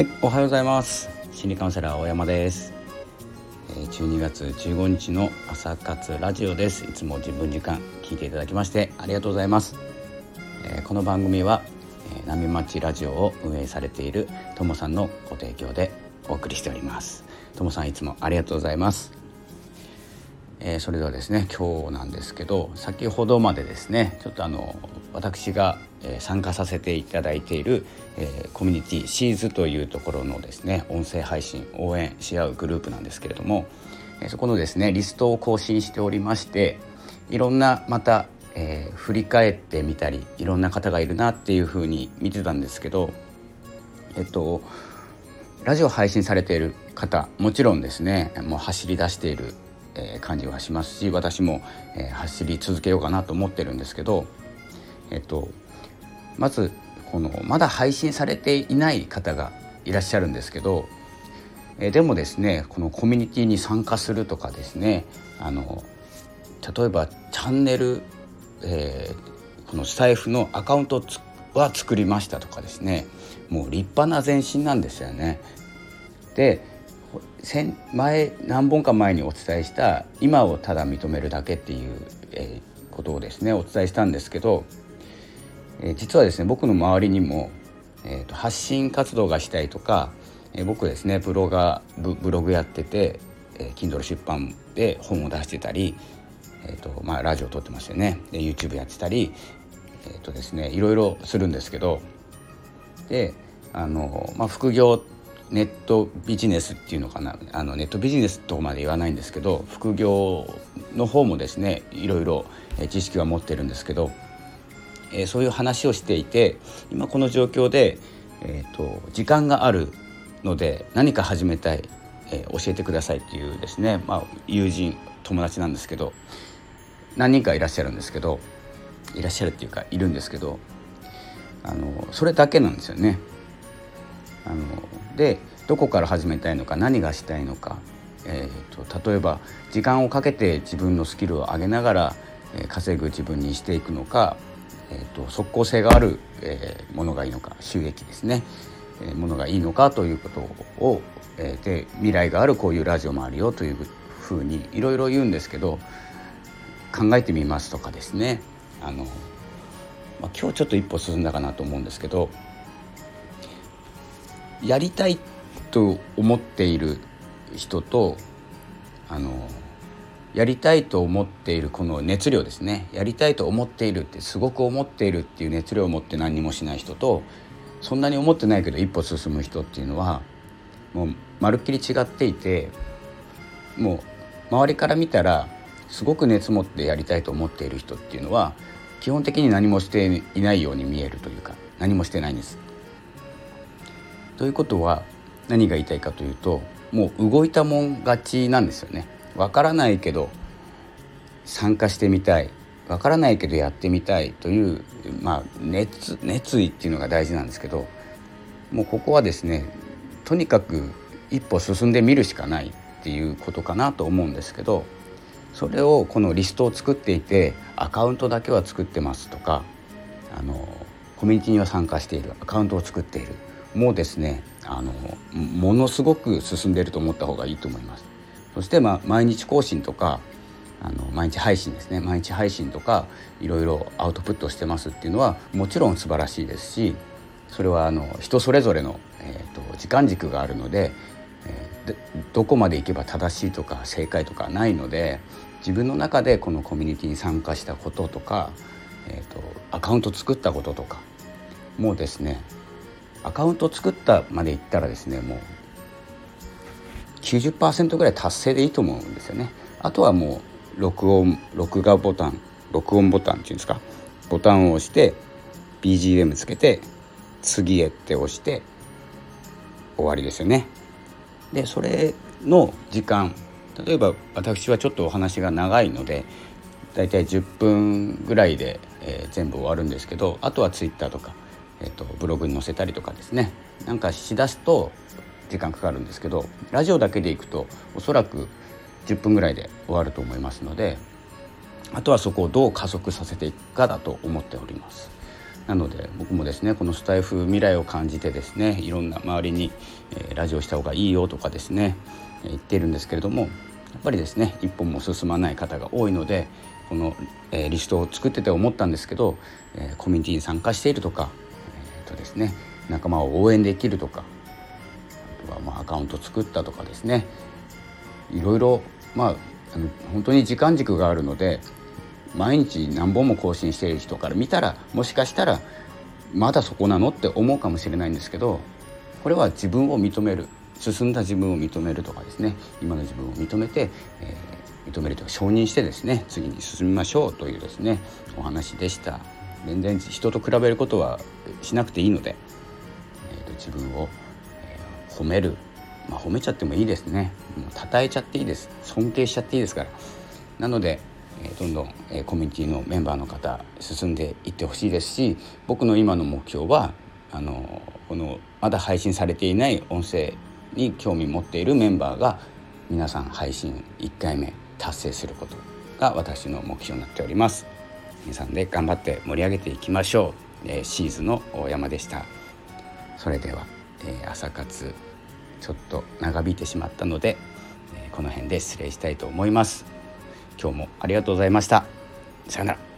はい、おはようございます。心理カウンセラー大山です。12月15日の朝活ラジオです。いつも自分時間聞いていただきましてありがとうございます。この番組は波町ラジオを運営されているともさんのご提供でお送りしております。ともさんいつもありがとうございます。えー、それではですね今日なんですけど先ほどまでですねちょっとあの私が、え、参加させていただいている、え、コミュニティシーズというところのですね音声配信応援し合うグループなんですけれども、えそこのですねリストを更新しておりましていろんなまた、えー振り返ってみたりいろんな方がいるなっていうふうに見てたんですけどえっとラジオ配信されている方もちろんですねもう走り出しているえ感じはしますし私も、え走り続けようかなと思ってるんですけど、えっと、まずこのまだ配信されていない方がいらっしゃるんですけど、えでもですねこのコミュニティに参加するとかですねあの例えばチャンネル、えー、このスタイフのアカウントは作りましたとかですねもう立派な前進なんですよね。で前何本か前にお伝えした今をただ認めるだけっていう、えー、ことをですねお伝えしたんですけど、え、実はですね僕の周りにも、えーと、発信活動がしたいとか、え、僕ですねブロガーブログやってて、えー、Kindle 出版で本を出してたり、えーとまあ、ラジオ撮ってますよね。で YouTube やってたり、えーとですね、いろいろするんですけどであの、まあ、副業ネットビジネスっていうのかなあのネットビジネスとまで言わないんですけど副業の方もですねいろいろ知識は持ってるんですけど、えー、そういう話をしていて今この状況で、えーと、時間があるので何か始めたい、えー、教えてくださいっていうですね、まあ、友人友達なんですけど何人かいらっしゃるんですけどいらっしゃるっていうかいるんですけどあのそれだけなんですよね。あのでどこから始めたいのか何がしたいのか、えーと、例えば時間をかけて自分のスキルを上げながら、えー、稼ぐ自分にしていくのか、えーと、即効性がある、えー、ものがいいのか収益ですね、えー、ものがいいのかということを、えー、で未来があるこういうラジオもあるよというふうにいろいろ言うんですけど考えてみますとかですね。あの、まあ、今日ちょっと一歩進んだかなと思うんですけどやりたいと思っている人とあのやりたいと思っているこの熱量ですねやりたいと思っているってすごく思っているっていう熱量を持って何にもしない人とそんなに思ってないけど一歩進む人っていうのはもうまるっきり違っていてもう周りから見たらすごく熱持ってやりたいと思っている人っていうのは基本的に何もしていないように見えるというか何もしてないんですということは何が言いたいかというともう動いたもん勝ちなんですよね。わからないけど参加してみたい。わからないけどやってみたい。という、まあ、熱熱意っていうのが大事なんですけどもうここはですねとにかく一歩進んでみるしかない。っていうことかなと思うんですけどそれをこのリストを作っていてアカウントだけは作ってますとかあのコミュニティには参加している。アカウントを作っている。もうですねあのものすごく進んでいると思った方がいいと思います。そして、まあ、毎日更新とかあの毎日配信ですね。毎日配信とかいろいろアウトプットしてますっていうのはもちろん素晴らしいですしそれはあの人それぞれの、えーと、時間軸があるので、えー、どこまでいけば正しいとか正解とかないので自分の中でこのコミュニティに参加したこととか、えーとアカウント作ったこととかもうですねアカウント作ったまでいったらですねもう90%ぐらい達成でいいと思うんですよね。あとはもう録音録画ボタン録音ボタンっていうんですかボタンを押して BGM つけて次へって押して終わりですよね。でそれの時間例えば私はちょっとお話が長いのでだいたい10分ぐらいで、えー、全部終わるんですけどあとは Twitter とかえーと、ブログに載せたりとかですねなんかしだすと時間かかるんですけどラジオだけでいくとおそらく10分ぐらいで終わると思いますのであとはそこをどう加速させていくかだと思っております。なので僕もですねこのスタイフ未来を感じてですねいろんな周りに、え、ラジオした方がいいよとかですね、え、言ってるんですけれどもやっぱりですね一本も進まない方が多いのでこの、え、リストを作ってて思ったんですけど、え、コミュニティに参加しているとか、えーとですね、仲間を応援できるとかカウント作ったとかですね。いろいろまあ本当に時間軸があるので毎日何本も更新している人から見たらもしかしたらまだそこなのって思うかもしれないんですけどこれは自分を認める進んだ自分を認めるとかですね。今の自分を認めて、えー、認めるというか承認してですね次に進みましょうというですねお話でした。全然人と比べることはしなくていいので、えーと、自分を、え、褒める、まあ、褒めちゃってもいいですね。もう称えちゃっていいです。尊敬しちゃっていいですから。なのでえどんどんえコミュニティのメンバーの方進んでいってほしいですし僕の今の目標はあのこのまだ配信されていない音声に興味持っているメンバーが皆さん配信1回目達成することが私の目標になっております。皆さんで頑張って盛り上げていきましょう、えー、シーズの大山でした。それでは、えー、朝活ちょっと長引いてしまったので、え、この辺で失礼したいと思います。今日もありがとうございました。さよなら。